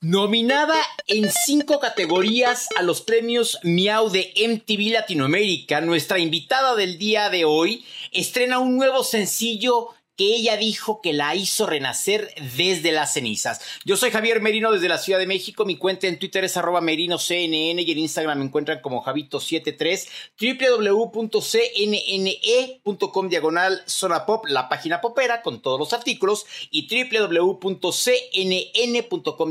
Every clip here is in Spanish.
Nominada en cinco categorías a los premios Miau de MTV Latinoamérica, nuestra invitada del día de hoy estrena un nuevo sencillo que ella dijo que la hizo renacer desde las cenizas. Yo soy Javier Merino desde la Ciudad de México. Mi cuenta en Twitter es arroba merinoCNN y en Instagram me encuentran como Javito73, www.cnne.com diagonal zona pop, la página popera con todos los artículos y www.cnn.com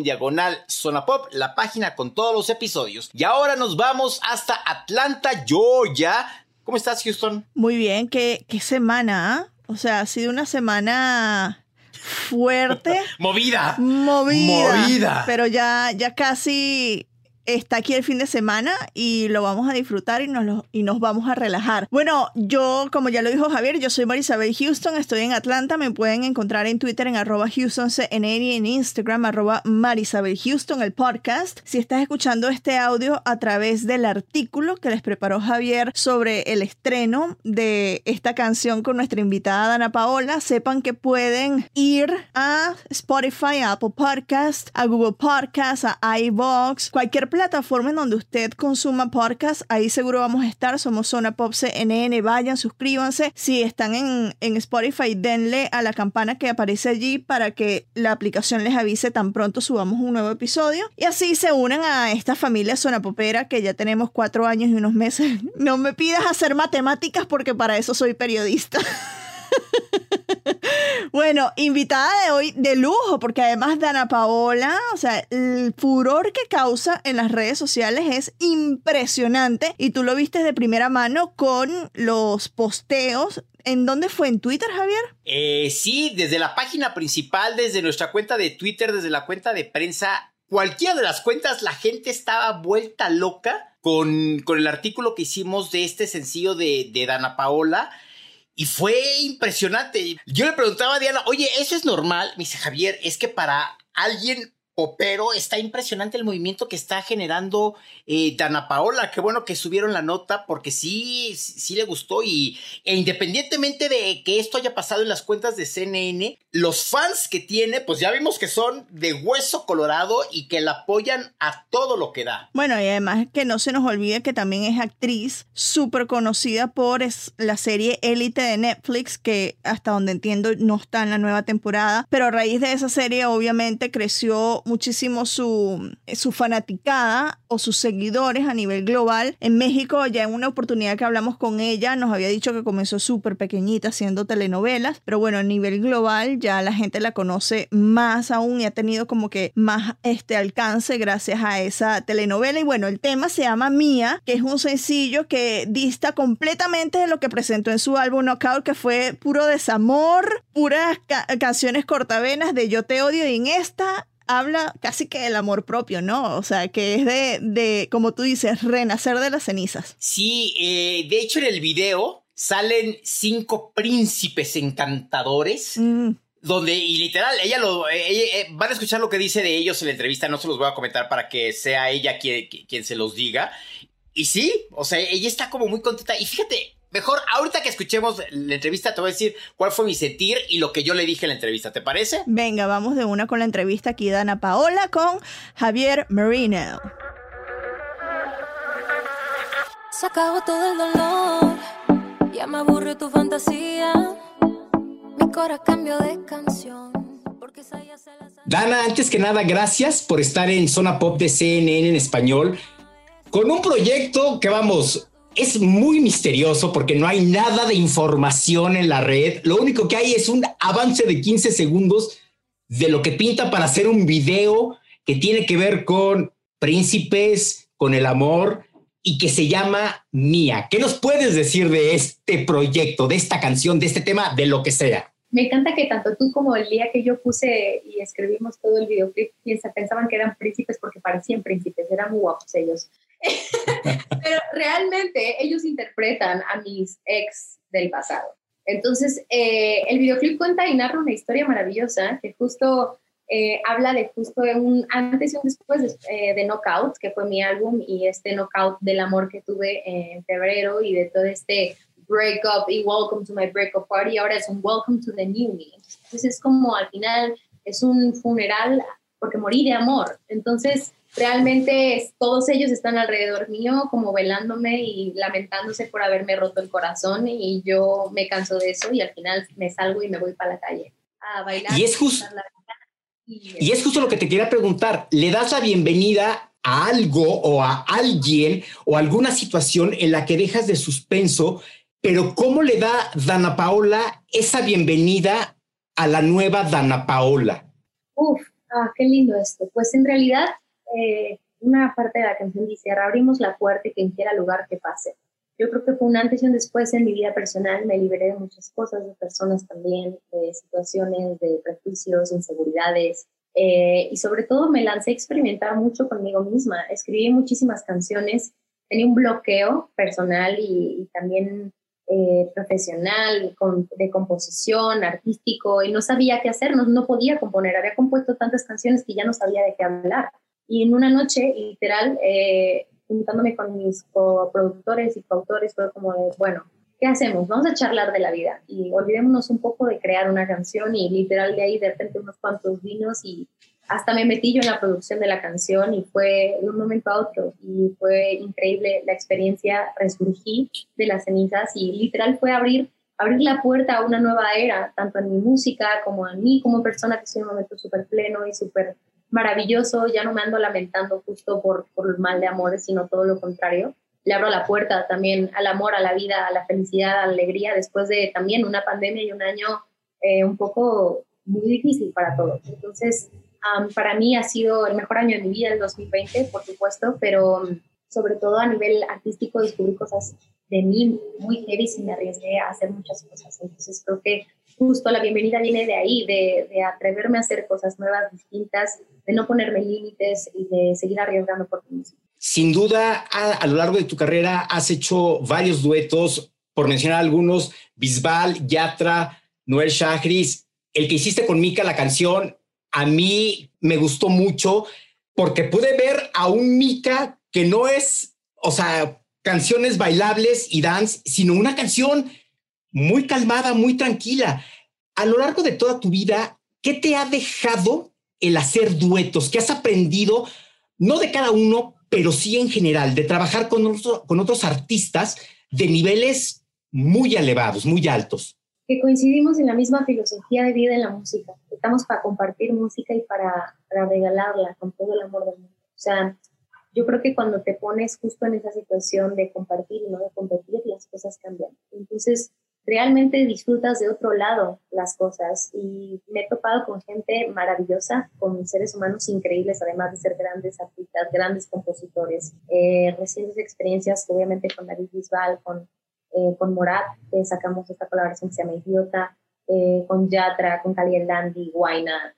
diagonal zona pop, la página con todos los episodios. Y ahora nos vamos hasta Atlanta, Georgia. ¿Cómo estás, Houston? Muy bien, qué, qué semana, ¿ah? O sea, ha sido una semana fuerte. movida. Movida. Movida. Pero ya, ya casi está aquí el fin de semana y lo vamos a disfrutar y nos, y nos vamos a relajar. Bueno, yo, como ya lo dijo Javier, yo soy Marisabel Houston, estoy en Atlanta, me pueden encontrar en Twitter en arroba HoustonCNN y en Instagram arroba Marisabel Houston, el podcast. Si estás escuchando este audio a través del artículo que les preparó Javier sobre el estreno de esta canción con nuestra invitada Dana Paola, sepan que pueden ir a Spotify, a Apple Podcast, a Google Podcast, a iVoox, cualquier plataforma en donde usted consuma podcast, ahí seguro vamos a estar. Somos Zona Pop CNN. Vayan, suscríbanse. Si están en, en Spotify, denle a la campana que aparece allí para que la aplicación les avise tan pronto subamos un nuevo episodio. Y así se unan a esta familia Zona Popera que ya tenemos cuatro años y unos meses. No me pidas hacer matemáticas porque para eso soy periodista. Bueno, invitada de hoy de lujo, porque además Dana Paola, o sea, el furor que causa en las redes sociales es impresionante y tú lo viste de primera mano con los posteos. ¿En dónde fue? ¿En Twitter, Javier? Eh, sí, desde la página principal, desde nuestra cuenta de Twitter, desde la cuenta de prensa, cualquiera de las cuentas, la gente estaba vuelta loca con, con el artículo que hicimos de este sencillo de, de Dana Paola. Y fue impresionante. Yo le preguntaba a Diana, oye, ¿eso es normal? Me dice Javier, es que para alguien popero está impresionante el movimiento que está generando eh, Dana Paola. Qué bueno que subieron la nota porque sí, sí, le gustó. Y e independientemente de que esto haya pasado en las cuentas de CNN, los fans que tiene, pues ya vimos que son de hueso colorado y que la apoyan a todo lo que da. Bueno, y además que no se nos olvide que también es actriz súper conocida por la serie Élite de Netflix, que hasta donde entiendo no está en la nueva temporada, pero a raíz de esa serie obviamente creció muchísimo su, su fanaticada o sus seguidores a nivel global. En México, ya en una oportunidad que hablamos con ella, nos había dicho que comenzó súper pequeñita haciendo telenovelas, pero bueno, a nivel global ya la gente la conoce más aún y ha tenido como que más este alcance gracias a esa telenovela. Y bueno, el tema se llama Mía, que es un sencillo que dista completamente de lo que presentó en su álbum Knockout, que fue puro desamor, puras ca- canciones cortavenas de yo te odio y en esta habla casi que del amor propio, ¿no? O sea, que es de, de como tú dices, renacer de las cenizas. Sí, eh, de hecho en el video salen cinco príncipes encantadores. Mm. Donde, y literal, ella lo. ella- eh, van a escuchar lo que dice de ellos en la entrevista, no se los voy a comentar para que sea ella quien, quien se los diga. Y sí, o sea, ella está como muy contenta. Y fíjate, mejor ahorita que escuchemos la entrevista, te voy a decir cuál fue mi sentir y lo que yo le dije en la entrevista, ¿te parece? Venga, vamos de una con la entrevista aquí de Ana Paola con Javier Marino. Se acabó todo el dolor, ya me aburre tu fantasía. Mi corazón cambió de canción, porque esa ya se la sabe. Dana, antes que nada, gracias por estar en Zona Pop de CNN en español, con un proyecto que vamos, es muy misterioso porque no hay nada de información en la red. Lo único que hay es un avance de 15 segundos de lo que pinta para hacer un video que tiene que ver con príncipes, con el amor y que se llama Mía. ¿Qué nos puedes decir de este proyecto, de esta canción, de este tema, de lo que sea? Me encanta que tanto tú como el día que yo puse y escribimos todo el videoclip, pensaban que eran príncipes porque parecían príncipes, eran muy guapos ellos. Pero realmente ellos interpretan a mis ex del pasado. Entonces, eh, el videoclip cuenta y narra una historia maravillosa que justo eh, habla de justo un antes y un después de, eh, de, Knockout, que fue mi álbum, y este Knockout del amor que tuve en febrero y de todo este breakup y welcome to my breakup party, ahora es un welcome to the new me. Entonces es como al final es un funeral porque morí de amor. Entonces realmente todos ellos están alrededor mío como velándome y lamentándose por haberme roto el corazón y yo me canso de eso y al final me salgo y me voy para la calle a bailar. Y es justo... Y, es justo lo que te quería preguntar. ¿Le das la bienvenida a algo o a alguien o alguna situación en la que dejas de suspenso, pero cómo le da Dana Paola esa bienvenida a la nueva Dana Paola? Uf, ah, qué lindo esto. Pues en realidad eh, una parte de la canción dice, abrimos la puerta y quien quiera lugar que pase. Yo creo que fue un antes y un después en mi vida personal, me liberé de muchas cosas, de personas también, de situaciones, de prejuicios, inseguridades, eh, y sobre todo me lancé a experimentar mucho conmigo misma. Escribí muchísimas canciones, tenía un bloqueo personal y, también eh, profesional, de composición, artístico, y no sabía qué hacer, no, no podía componer. Había compuesto tantas canciones que ya no sabía de qué hablar. Y en una noche, literal, eh, juntándome con mis coproductores y coautores, fue como de, bueno, ¿qué hacemos? Vamos a charlar de la vida y olvidémonos un poco de crear una canción y literal de ahí de repente unos cuantos vinos y hasta me metí yo en la producción de la canción y fue de un momento a otro y fue increíble la experiencia, resurgí de las cenizas y literal fue abrir, abrir la puerta a una nueva era, tanto en mi música como en mí como persona que en un momento súper pleno y súper maravilloso, ya no me ando lamentando justo por, por el mal de amores, sino todo lo contrario. Le abro la puerta también al amor, a la vida, a la felicidad, a la alegría, después de también una pandemia y un año eh, un poco muy difícil para todos. Entonces, para mí ha sido el mejor año de mi vida, el 2020, por supuesto, pero sobre todo a nivel artístico descubrí cosas de mí muy heavy y me arriesgué a hacer muchas cosas. Entonces creo que justo la bienvenida viene de ahí, de, de atreverme a hacer cosas nuevas, distintas, de no ponerme límites y de seguir arriesgando por ti mismo. Sin duda, a, lo largo de tu carrera has hecho varios duetos, por mencionar algunos, Bisbal, Yatra, Noel Shahris, el que hiciste con Mika, la canción, a mí me gustó mucho porque pude ver a un Mika que no es, o sea, canciones bailables y dance, sino una canción muy calmada, muy tranquila. A lo largo de toda tu vida, ¿qué te ha dejado el hacer duetos? ¿Qué has aprendido, no de cada uno, pero sí en general, de trabajar con, otros artistas de niveles muy elevados, muy altos? Que coincidimos en la misma filosofía de vida en la música. Estamos para compartir música y para, para regalarla con todo el amor del mundo. O sea, yo creo que cuando te pones justo en esa situación de compartir y no de competir, las cosas cambian. Entonces, realmente disfrutas de otro lado las cosas. Y me he topado con gente maravillosa, con seres humanos increíbles, además de ser grandes artistas, grandes compositores, eh, recientes experiencias obviamente con David Bisbal, con, eh, con Morat, que sacamos esta colaboración que se llama Idiota, eh, con Yatra, con Cali Dandy, Guaina.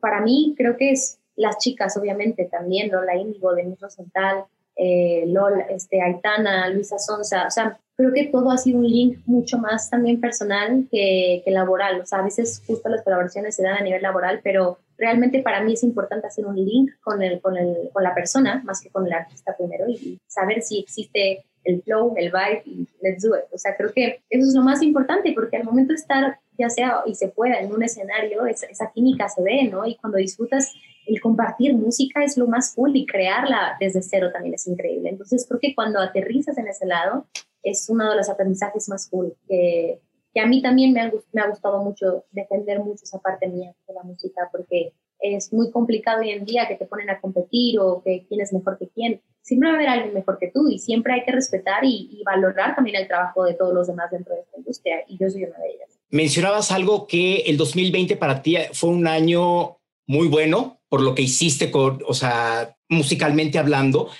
para mí creo que es las chicas, obviamente, también, Lola Índigo, Denise Rosenthal, eh, Lola, este, Aitana, Luisa Sonza, o sea, creo que todo ha sido un link mucho más también personal que, que, laboral. O sea, a veces justo las colaboraciones se dan a nivel laboral, pero realmente para mí es importante hacer un link con, el, con, el, con la persona más que con el artista primero y, saber si existe el flow, el vibe y let's do it. O sea, creo que eso es lo más importante porque al momento de estar, ya sea y se pueda, en un escenario, esa, esa química se ve, ¿no? Y cuando disfrutas el compartir música es lo más cool y crearla desde cero también es increíble. Entonces creo que cuando aterrizas en ese lado, es uno de los aprendizajes más cool, que, que a mí también me ha, me ha gustado mucho defender mucho esa parte mía de la música, porque es muy complicado hoy en día que te ponen a competir o que quién es mejor que quién. Siempre va a haber alguien mejor que tú y siempre hay que respetar y, y valorar también el trabajo de todos los demás dentro de esta industria y yo soy una de ellas. Mencionabas algo que el 2020 para ti fue un año muy bueno por lo que hiciste con, o sea, musicalmente hablando.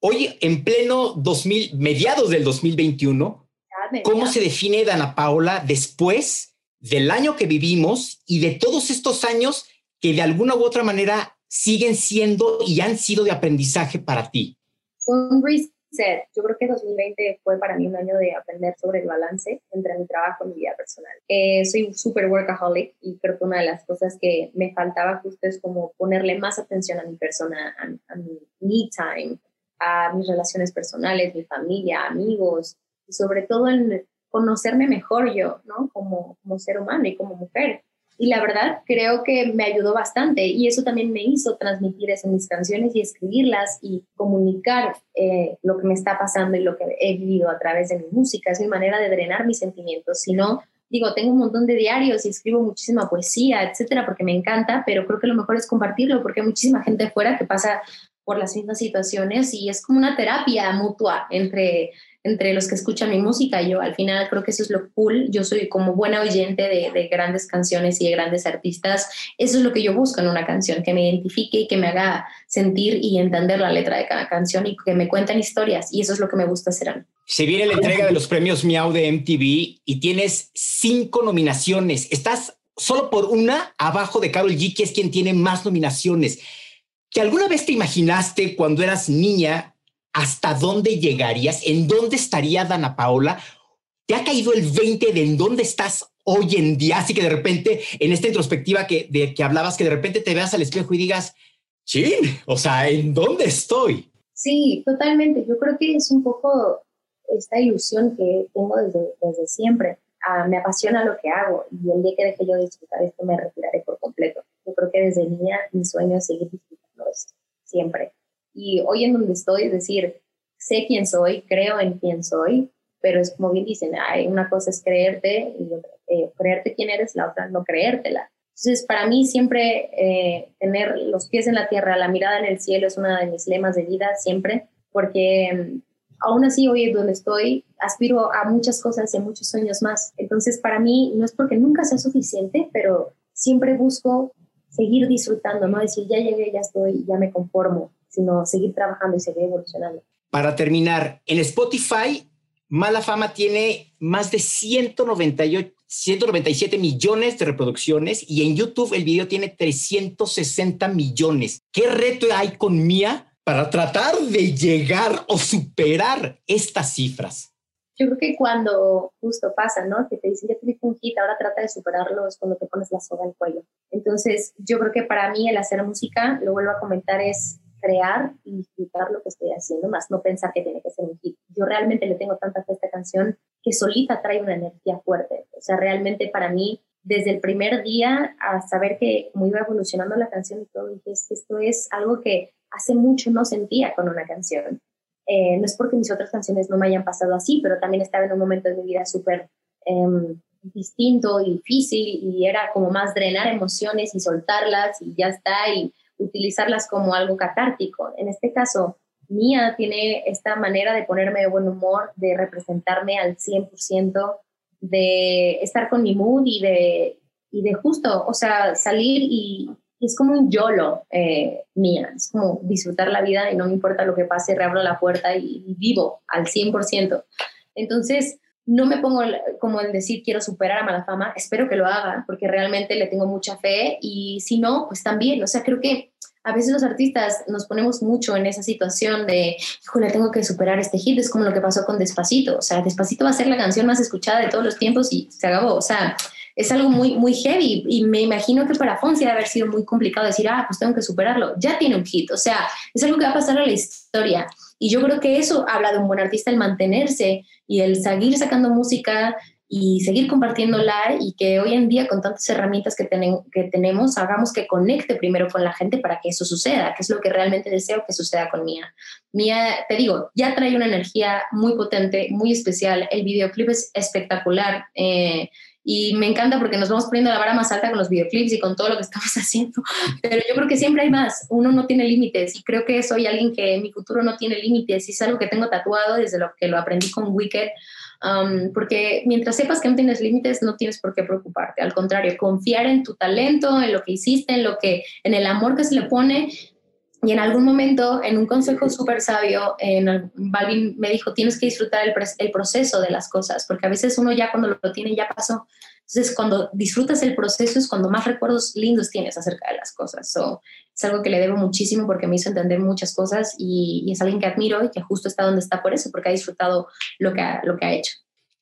Hoy, en pleno 2000, mediados del 2021, ¿cómo se define Dana Paola después del año que vivimos y de todos estos años que de alguna u otra manera siguen siendo y han sido de aprendizaje para ti? Un Yo creo que 2020 fue para mí un año de aprender sobre el balance entre mi trabajo y mi vida personal. Eh, soy súper workaholic y creo que una de las cosas que me faltaba justo es como ponerle más atención a mi persona, a, a mi me time, a mis relaciones personales, mi familia, amigos, y sobre todo en conocerme mejor yo, ¿no? Como, como ser humano y como mujer. Y la verdad, creo que me ayudó bastante y eso también me hizo transmitir eso en mis canciones y escribirlas y comunicar eh, lo que me está pasando y lo que he vivido a través de mi música. Es mi manera de drenar mis sentimientos. Si no, digo, tengo un montón de diarios y escribo muchísima poesía, etcétera, porque me encanta, pero creo que lo mejor es compartirlo porque hay muchísima gente afuera que pasa por las mismas situaciones y es como una terapia mutua entre entre los que escuchan mi música. Yo al final creo que eso es lo cool. Yo soy como buena oyente de, grandes canciones y de grandes artistas. Eso es lo que yo busco en una canción, que me identifique y que me haga sentir y entender la letra de cada canción y que me cuenten historias. Y eso es lo que me gusta hacer a mí. Se viene la entrega de los premios Miau de MTV y tienes cinco nominaciones. Estás solo por una abajo de Carol G, que es quien tiene más nominaciones. ¿Que alguna vez te imaginaste cuando eras niña hasta dónde llegarías, en dónde estaría Dana Paola. ¿Te ha caído el 20 de en dónde estás hoy en día? Así que de repente, en esta introspectiva que, de que hablabas, que de repente te veas al espejo y digas, chin, o sea, ¿en dónde estoy? Sí, totalmente. Yo creo que es un poco esta ilusión que tengo desde, desde siempre. Ah, me apasiona lo que hago y el día que deje yo disfrutar esto me retiraré por completo. Yo creo que desde niña mi sueño es seguir disfrutando esto, siempre. Y hoy en donde estoy, es decir, sé quién soy, creo en quién soy, pero es como bien dicen, hay una cosa es creerte y eh, creerte quién eres, la otra no creértela. Entonces, para mí siempre eh, tener los pies en la tierra, la mirada en el cielo es uno de mis lemas de vida, siempre, porque mm, aún así hoy donde estoy, aspiro a muchas cosas y a muchos sueños más. Entonces, para mí no es porque nunca sea suficiente, pero siempre busco seguir disfrutando, no decir, ya llegué, ya estoy, ya me conformo sino seguir trabajando y seguir evolucionando. Para terminar, en Spotify, Mala Fama tiene más de 198, 197 millones de reproducciones y en YouTube el video tiene 360 millones. ¿Qué reto hay con Mía para tratar de llegar o superar estas cifras? Yo creo que cuando justo pasa, ¿no? Que te dicen, ya tuviste un hit, ahora trata de superarlo, es cuando te pones la soga al cuello. Entonces, yo creo que para mí el hacer música, lo vuelvo a comentar, es crear y disfrutar lo que estoy haciendo, más no pensar que tiene que ser un hit. Yo realmente le tengo tanta fe a esta canción que solita trae una energía fuerte. O sea, realmente para mí, desde el primer día a saber que como iba evolucionando la canción y todo, dije, que esto es algo que hace mucho no sentía con una canción. Eh, no es porque mis otras canciones no me hayan pasado así, pero también estaba en un momento de mi vida súper em, distinto y difícil y era como más drenar emociones y soltarlas y ya está. Y utilizarlas como algo catártico. En este caso, Mía tiene esta manera de ponerme de buen humor, de representarme al 100%, de estar con mi mood y de, y de justo, o sea, salir y, es como un YOLO eh, mía, es como disfrutar la vida y no me importa lo que pase, reabro la puerta y, vivo al 100%. Entonces, no me pongo como en decir quiero superar a Malafama, espero que lo haga porque realmente le tengo mucha fe y si no, pues también, o sea, creo que a veces los artistas nos ponemos mucho en esa situación de, híjole, tengo que superar este hit, es como lo que pasó con Despacito, o sea, Despacito va a ser la canción más escuchada de todos los tiempos y se acabó, o sea, es algo muy, muy heavy y me imagino que para Fonsi debe haber sido muy complicado decir, ah, pues tengo que superarlo, ya tiene un hit, o sea, es algo que va a pasar a la historia. Y yo creo que eso habla de un buen artista, el mantenerse y el seguir sacando música y seguir compartiéndola y que hoy en día con tantas herramientas que, que tenemos hagamos que conecte primero con la gente para que eso suceda, que es lo que realmente deseo que suceda con Mía. Mía, te digo, ya trae una energía muy potente, muy especial, el videoclip es espectacular. Eh, y me encanta porque nos vamos poniendo la vara más alta con los videoclips y con todo lo que estamos haciendo. Pero yo creo que siempre hay más. Uno no tiene límites y creo que soy alguien que mi futuro no tiene límites y es algo que tengo tatuado desde lo que lo aprendí con Wicked. Um, porque mientras sepas que no tienes límites, no tienes por qué preocuparte. Al contrario, confiar en tu talento, en lo que hiciste, en lo que, en el amor que se le pone y en algún momento, en un consejo súper sabio, en, Balvin me dijo, tienes que disfrutar el, el, proceso de las cosas, porque a veces uno ya cuando lo tiene ya pasó. Entonces, cuando disfrutas el proceso es cuando más recuerdos lindos tienes acerca de las cosas. So, es algo que le debo muchísimo porque me hizo entender muchas cosas y, es alguien que admiro y que justo está donde está por eso, porque ha disfrutado lo que ha, lo que ha hecho.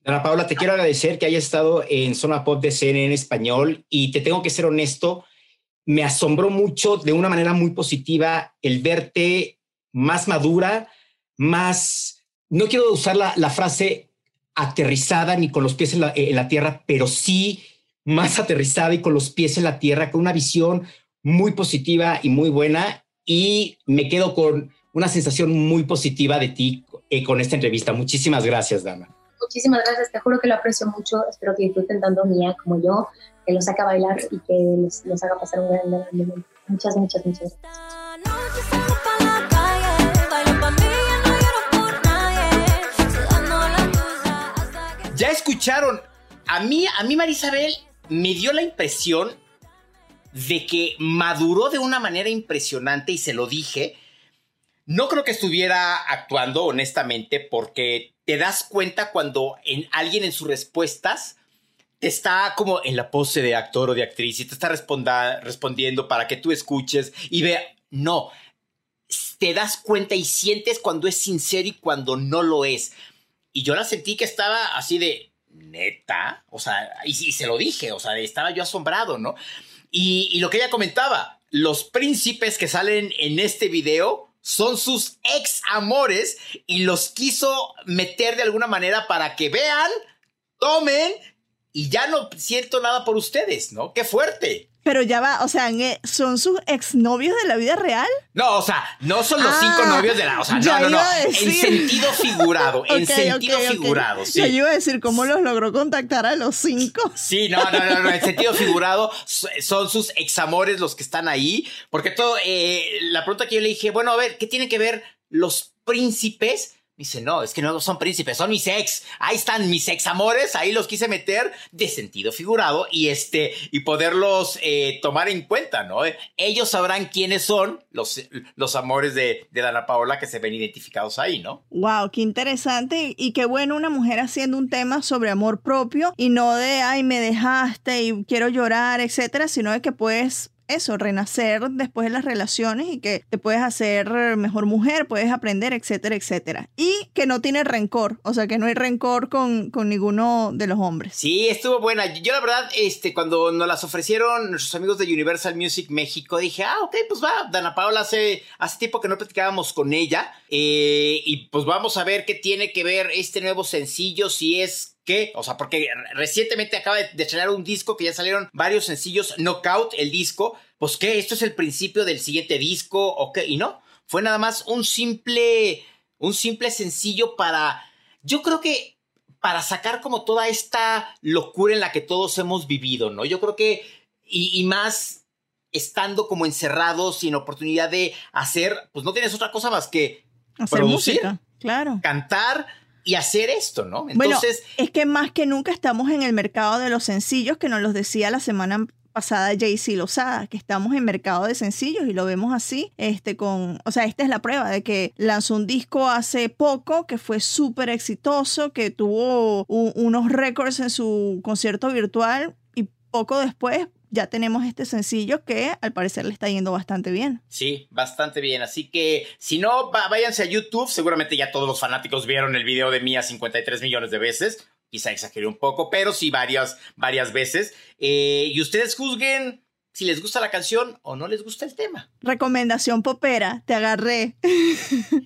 Ana Paula, te quiero agradecer que hayas estado en Zona Pop de CNN en español y te tengo que ser honesto, me asombró mucho de una manera muy positiva el verte más madura, más, no quiero usar la, frase aterrizada ni con los pies en la, en la tierra, pero sí más aterrizada y con los pies en la tierra, con una visión muy positiva y muy buena. Y me quedo con una sensación muy positiva de ti eh, con esta entrevista. Muchísimas gracias, Dana. Muchísimas gracias, te juro que lo aprecio mucho. Espero que disfruten tanto mía como yo, que los saque bailar y que les haga pasar un gran, gran momento. Muchas, muchas, muchas gracias. Ya escucharon. A mí, a mí Marisabel me dio la impresión de que maduró de una manera impresionante y se lo dije. No creo que estuviera actuando honestamente porque te das cuenta cuando en alguien en sus respuestas te está como en la pose de actor o de actriz y te está respondiendo para que tú escuches y vea, no, te das cuenta y sientes cuando es sincero y cuando no lo es. Y yo la sentí que estaba así de, neta, o sea, y, se lo dije, o sea, estaba yo asombrado, ¿no? Y, y, lo que ella comentaba, los príncipes que salen en este video son sus ex amores y los quiso meter de alguna manera para que vean, tomen y ya no siento nada por ustedes, ¿no? Qué fuerte. Pero ya va, o sea, ¿son sus exnovios de la vida real? No, o sea, no son los cinco ah, novios de la. O sea, no, no, no. En sentido figurado. en sentido figurado, sí. Yo iba a decir cómo los logró contactar a los cinco. Sí, no, no, no, no. En sentido figurado, son sus examores los que están ahí. Porque todo. Eh, la pregunta que yo le dije, bueno, a ver, ¿qué tienen que ver los príncipes? Dice, no, es que no son príncipes, son mis ex. Ahí están mis ex amores, ahí los quise meter de sentido figurado y este, y poderlos eh, tomar en cuenta, ¿no? Ellos sabrán quiénes son los, los amores de, de Dana Paola que se ven identificados ahí, ¿no? Wow, qué interesante y qué bueno una mujer haciendo un tema sobre amor propio y no de, ay, me dejaste y quiero llorar, etcétera, sino de que puedes eso, renacer después de las relaciones y que te puedes hacer mejor mujer, puedes aprender, etcétera, etcétera. Y que no tiene rencor, o sea, que no hay rencor con, con ninguno de los hombres. Sí, estuvo buena. Yo la verdad, este, cuando nos las ofrecieron nuestros amigos de Universal Music México, dije, ah, ok, pues va, Dana Paola hace, hace tiempo que no platicábamos con ella eh, y pues vamos a ver qué tiene que ver este nuevo sencillo, si es ¿Qué? O sea, porque recientemente acaba de, estrenar un disco que ya salieron varios sencillos, Knockout, el disco. Pues qué, esto es el principio del siguiente disco, o qué, y no. Fue nada más un simple, un simple sencillo para, yo creo que para sacar como toda esta locura en la que todos hemos vivido, ¿no? Yo creo que, y, más estando como encerrados sin oportunidad de hacer, pues no tienes otra cosa más que hacer producir, música, claro. cantar, y hacer esto, ¿no? Entonces, bueno, es que más que nunca estamos en el mercado de los sencillos, que nos los decía la semana pasada Jay-Z Lozada, que estamos en mercado de sencillos y lo vemos así, este con, o sea, esta es la prueba de que lanzó un disco hace poco que fue súper exitoso, que tuvo unos récords en su concierto virtual y poco después ya tenemos este sencillo que al parecer le está yendo bastante bien. Sí, bastante bien. Así que si no, váyanse a YouTube. Seguramente ya todos los fanáticos vieron el video de Mía 53 millones de veces. Quizá exageré un poco, pero sí varias, varias veces. Eh, y ustedes juzguen si les gusta la canción o no les gusta el tema. Recomendación popera, te agarré.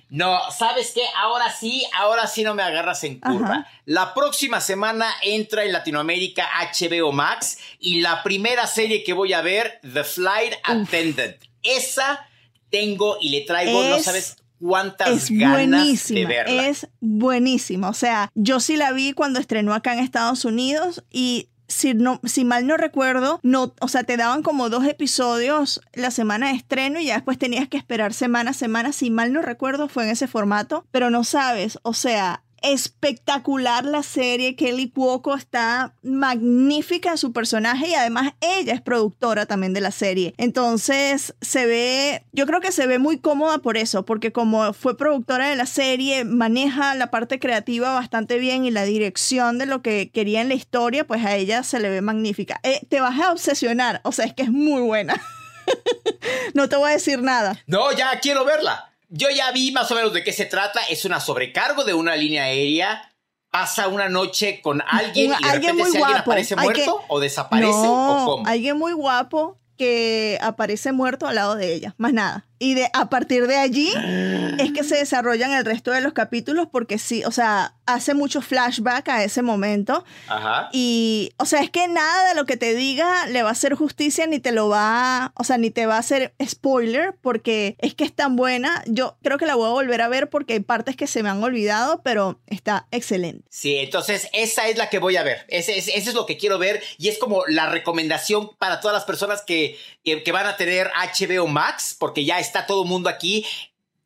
No, ¿sabes qué? Ahora sí, ahora sí no me agarras en curva. La próxima semana entra en Latinoamérica HBO Max y la primera serie que voy a ver, The Flight Attendant. Esa tengo y le traigo, no sabes cuántas ganas de verla. Es buenísima. O sea, yo sí la vi cuando estrenó acá en Estados Unidos y si, no, si mal no recuerdo, no, o sea, te daban como dos episodios la semana de estreno y ya después tenías que esperar semana a semana. Si mal no recuerdo, fue en ese formato, pero no sabes, o sea, espectacular la serie. Kelly Cuoco está magnífica en su personaje y además ella es productora también de la serie. Entonces se ve, yo creo que se ve muy cómoda por eso, porque como fue productora de la serie, maneja la parte creativa bastante bien y la dirección de lo que quería en la historia, pues a ella se le ve magnífica. Eh, te vas a obsesionar, o sea, es que es muy buena. no te voy a decir nada. No, ya quiero verla. Yo ya vi más o menos de qué se trata. Es una sobrecargo de una línea aérea. Pasa una noche con alguien y de alguien repente muy si alguien guapo. aparece muerto que- o desaparece No, o cómo. alguien muy guapo que aparece muerto al lado de ella, más nada. Y de a partir de allí es que se desarrollan el resto de los capítulos porque sí, o sea, hace mucho flashback a ese momento Ajá. y, o sea, es que nada de lo que te diga le va a hacer justicia ni te lo va, o sea, ni te va a hacer spoiler porque es que es tan buena. Yo creo que la voy a volver a ver porque hay partes que se me han olvidado, pero está excelente. Sí, entonces esa es la que voy a ver. Ese, ese- ese es lo que quiero ver y es como la recomendación para todas las personas que, que, que van a tener HBO Max, porque ya está todo mundo aquí.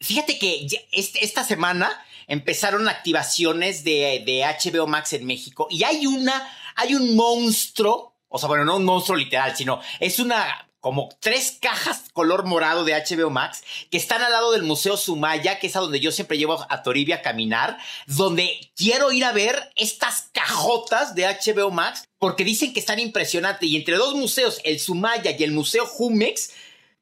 Fíjate que este- esta semana empezaron activaciones de, de HBO Max en México y hay una, hay un monstruo, o sea, bueno, no un monstruo literal, sino es una como tres cajas color morado de HBO Max que están al lado del Museo Sumaya, que es a donde yo siempre llevo a Toribia a caminar, donde quiero ir a ver estas cajotas de HBO Max porque dicen que están impresionantes y entre dos museos, el Sumaya y el Museo Jumex,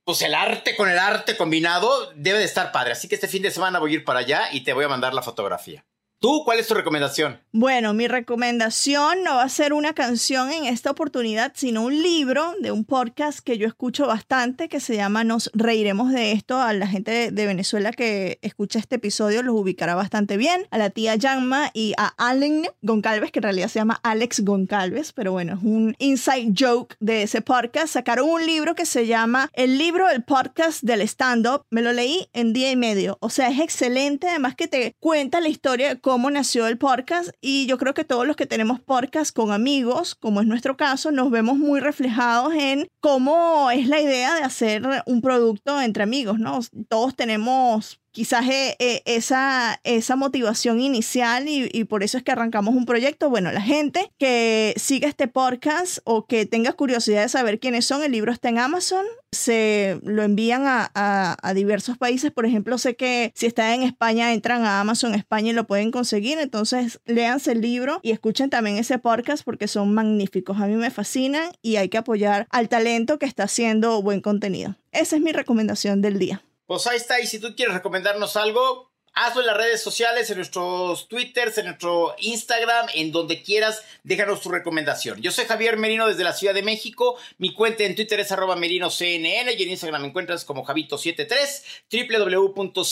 pues el arte con el arte combinado debe de estar padre. Así que este fin de semana voy a ir para allá y te voy a mandar la fotografía. ¿Tú cuál es tu recomendación? Bueno, mi recomendación no va a ser una canción en esta oportunidad, sino un libro de un podcast que yo escucho bastante que se llama Nos reiremos de esto. A la gente de, Venezuela que escucha este episodio los ubicará bastante bien. A la tía Yanma y a Allen Goncalves, que en realidad se llama Alex Goncalves, pero bueno, es un inside joke de ese podcast. Sacaron un libro que se llama El libro del podcast del stand-up. Me lo leí en día y medio. O sea, es excelente. Además que te cuenta la historia de cómo nació el podcast y yo creo que todos los que tenemos podcast con amigos, como es nuestro caso, nos vemos muy reflejados en cómo es la idea de hacer un producto entre amigos, ¿no? Todos tenemos quizás eh, eh, esa, esa motivación inicial y, por eso es que arrancamos un proyecto. Bueno, la gente que siga este podcast o que tenga curiosidad de saber quiénes son, el libro está en Amazon, se lo envían a, a- a diversos países. Por ejemplo, sé que si está en España, entran a Amazon España y lo pueden conseguir. Entonces, léanse el libro y escuchen también ese podcast porque son magníficos. A mí me fascinan y hay que apoyar al talento que está haciendo buen contenido. Esa es mi recomendación del día. Pues ahí está, y si tú quieres recomendarnos algo, hazlo en las redes sociales, en nuestros twitters, en nuestro Instagram, en donde quieras, déjanos tu recomendación. Yo soy Javier Merino desde la Ciudad de México, mi cuenta en Twitter es arroba merinoCNN y en Instagram me encuentras como Javito73, www.cnne.com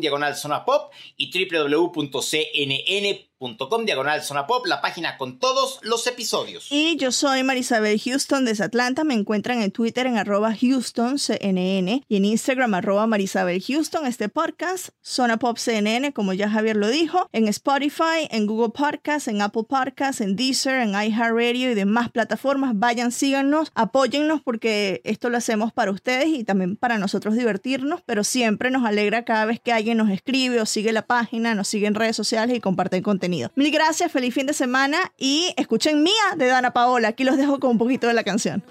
diagonal zona pop y www.cnn.com diagonal zona pop, la página con todos los episodios. Y yo soy Marisabel Houston desde Atlanta. Me encuentran en Twitter en arroba HoustonCNN y en Instagram arroba Marisabel Houston. Este podcast, Zona Pop CNN, como ya Javier lo dijo, en Spotify, en Google Podcasts, en Apple Podcasts, en Deezer, en iHeartRadio y demás plataformas. Vayan, síganos, apóyennos porque esto lo hacemos para ustedes y también para nosotros divertirnos, pero siempre nos alegra cada vez que alguien nos escribe o sigue la página, nos sigue en redes sociales y comparte Mil gracias, feliz fin de semana y escuchen Mía de Dana Paola. Aquí los dejo con un poquito de la canción.